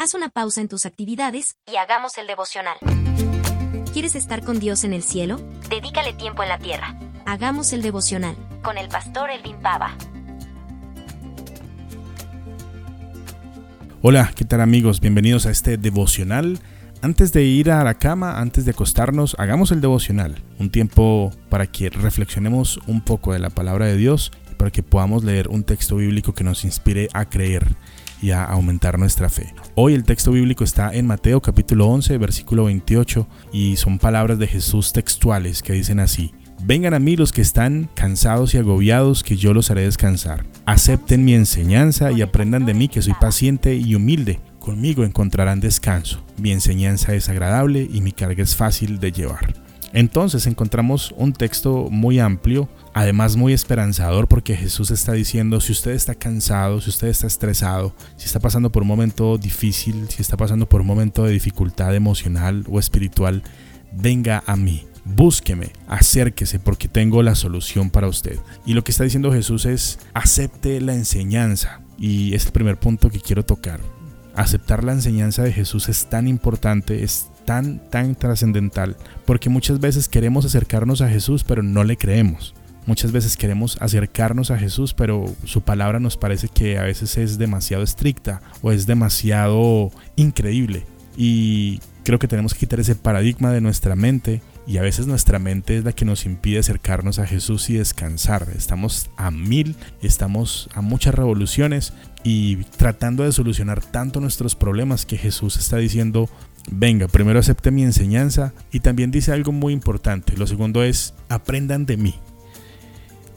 Haz una pausa en tus actividades y hagamos el devocional. ¿Quieres estar con Dios en el cielo? Dedícale tiempo en la tierra. Hagamos el devocional con el pastor Elvin Pava. Hola, ¿qué tal amigos? Bienvenidos a este devocional. Antes de ir a la cama, antes de acostarnos, hagamos el devocional. Un tiempo para que reflexionemos un poco de la palabra de Dios y para que podamos leer un texto bíblico que nos inspire a creer y a aumentar nuestra fe. Hoy el texto bíblico está en Mateo capítulo 11, versículo 28 y son palabras de Jesús textuales que dicen así. Vengan a mí los que están cansados y agobiados, que yo los haré descansar. Acepten mi enseñanza y aprendan de mí que soy paciente y humilde. Conmigo encontrarán descanso. Mi enseñanza es agradable y mi carga es fácil de llevar. Entonces encontramos un texto muy amplio, además muy esperanzador porque Jesús está diciendo, si usted está cansado, si usted está estresado, si está pasando por un momento difícil, si está pasando por un momento de dificultad emocional o espiritual, venga a mí. Búsqueme, acérquese porque tengo la solución para usted. Y lo que está diciendo Jesús es, acepte la enseñanza. Y es el primer punto que quiero tocar. Aceptar la enseñanza de Jesús es tan importante, es tan, tan trascendental, porque muchas veces queremos acercarnos a Jesús, pero no le creemos. Muchas veces queremos acercarnos a Jesús, pero su palabra nos parece que a veces es demasiado estricta o es demasiado increíble. Y creo que tenemos que quitar ese paradigma de nuestra mente y a veces nuestra mente es la que nos impide acercarnos a Jesús y descansar. Estamos a mil, estamos a muchas revoluciones y tratando de solucionar tanto nuestros problemas que Jesús está diciendo, venga, primero acepte mi enseñanza y también dice algo muy importante. Lo segundo es, aprendan de mí,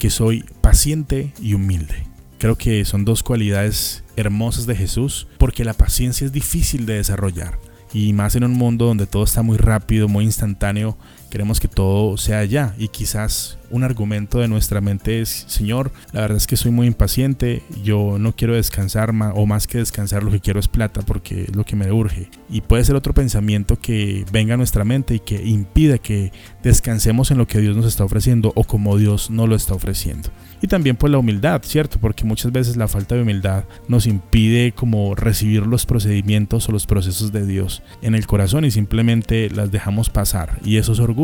que soy paciente y humilde. Creo que son dos cualidades hermosas de Jesús porque la paciencia es difícil de desarrollar y más en un mundo donde todo está muy rápido, muy instantáneo, queremos que todo sea ya y quizás un argumento de nuestra mente es, Señor, la verdad es que soy muy impaciente, yo no quiero descansar más, o más que descansar lo que quiero es plata porque es lo que me urge. Y puede ser otro pensamiento que venga a nuestra mente y que impida que descansemos en lo que Dios nos está ofreciendo o como Dios no lo está ofreciendo. Y también pues la humildad, ¿cierto? Porque muchas veces la falta de humildad nos impide como recibir los procedimientos o los procesos de Dios en el corazón y simplemente las dejamos pasar. Y eso es orgullo,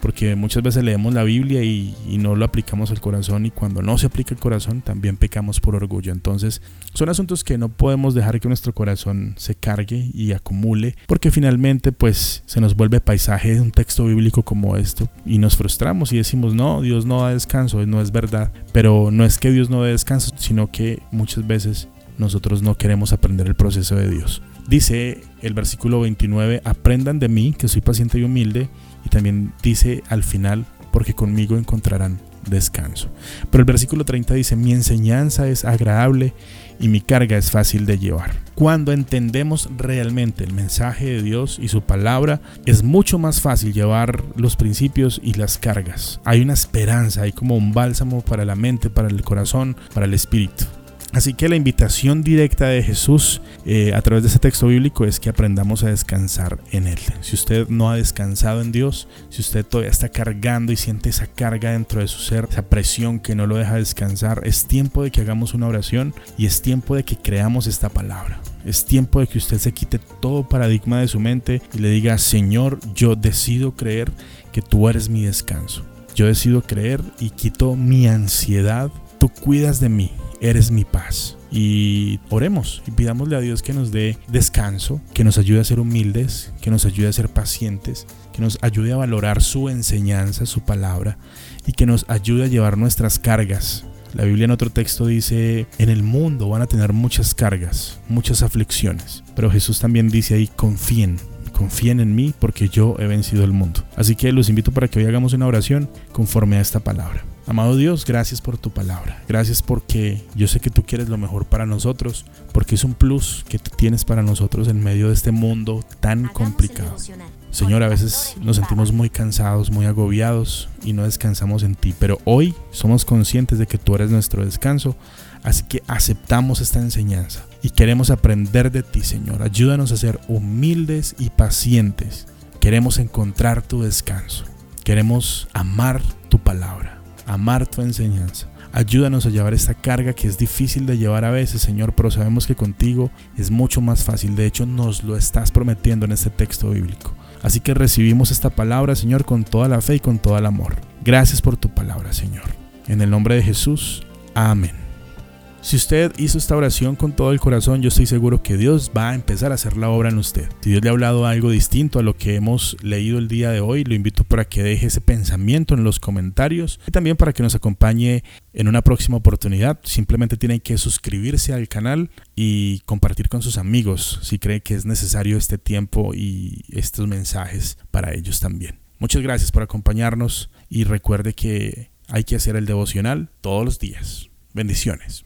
porque muchas veces leemos la Biblia y y, no lo aplicamos al corazón y cuando no se aplica el corazón también pecamos por orgullo. Entonces son asuntos que no podemos dejar que nuestro corazón se cargue y acumule porque finalmente pues se nos vuelve paisaje de un texto bíblico como esto y nos frustramos y decimos no, Dios no da descanso, no es verdad. Pero no es que Dios no dé descanso, sino que muchas veces nosotros no queremos aprender el proceso de Dios. Dice el versículo 29, aprendan de mí, que soy paciente y humilde. También dice al final, porque conmigo encontrarán descanso. Pero el versículo 30 dice, mi enseñanza es agradable y mi carga es fácil de llevar. Cuando entendemos realmente el mensaje de Dios y su palabra, es mucho más fácil llevar los principios y las cargas. Hay una esperanza, hay como un bálsamo para la mente, para el corazón, para el espíritu. Así que la invitación directa de Jesús eh, a través de ese texto bíblico es que aprendamos a descansar en Él. Si usted no ha descansado en Dios, si usted todavía está cargando y siente esa carga dentro de su ser, esa presión que no lo deja descansar, es tiempo de que hagamos una oración y es tiempo de que creamos esta palabra. Es tiempo de que usted se quite todo paradigma de su mente y le diga, Señor, yo decido creer que tú eres mi descanso. Yo decido creer y quito mi ansiedad. Tú cuidas de mí eres mi paz. Y oremos y pidámosle a Dios que nos dé descanso, que nos ayude a ser humildes, que nos ayude a ser pacientes, que nos ayude a valorar su enseñanza, su palabra y que nos ayude a llevar nuestras cargas. La Biblia en otro texto dice, en el mundo van a tener muchas cargas, muchas aflicciones, pero Jesús también dice ahí, confíen, confíen en mí porque yo he vencido el mundo. Así que los invito para que hoy hagamos una oración conforme a esta palabra. Amado Dios, gracias por tu palabra. Gracias porque yo sé que tú quieres lo mejor para nosotros, porque es un plus que tú tienes para nosotros en medio de este mundo tan complicado. Señor, a veces nos sentimos muy cansados, muy agobiados y no descansamos en ti, pero hoy somos conscientes de que tú eres nuestro descanso, así que aceptamos esta enseñanza y queremos aprender de ti, Señor. Ayúdanos a ser humildes y pacientes. Queremos encontrar tu descanso. Queremos amar tu palabra amar tu enseñanza, Ayúdanos a llevar esta carga que es difícil de llevar a veces, Señor, pero sabemos que contigo es mucho más fácil. De hecho, nos lo estás prometiendo en este texto bíblico. Así que recibimos esta palabra, Señor, con toda la fe y con todo el amor. Gracias por tu palabra, Señor. En el nombre de Jesús. Amén. Si usted hizo esta oración con todo el corazón, yo estoy seguro que Dios va a empezar a hacer la obra en usted. Si Dios le ha hablado algo distinto a lo que hemos leído el día de hoy, lo invito para que deje ese pensamiento en los comentarios y también para que nos acompañe en una próxima oportunidad. Simplemente tiene que suscribirse al canal y compartir con sus amigos si cree que es necesario este tiempo y estos mensajes para ellos también. Muchas gracias por acompañarnos y recuerde que hay que hacer el devocional todos los días. Bendiciones.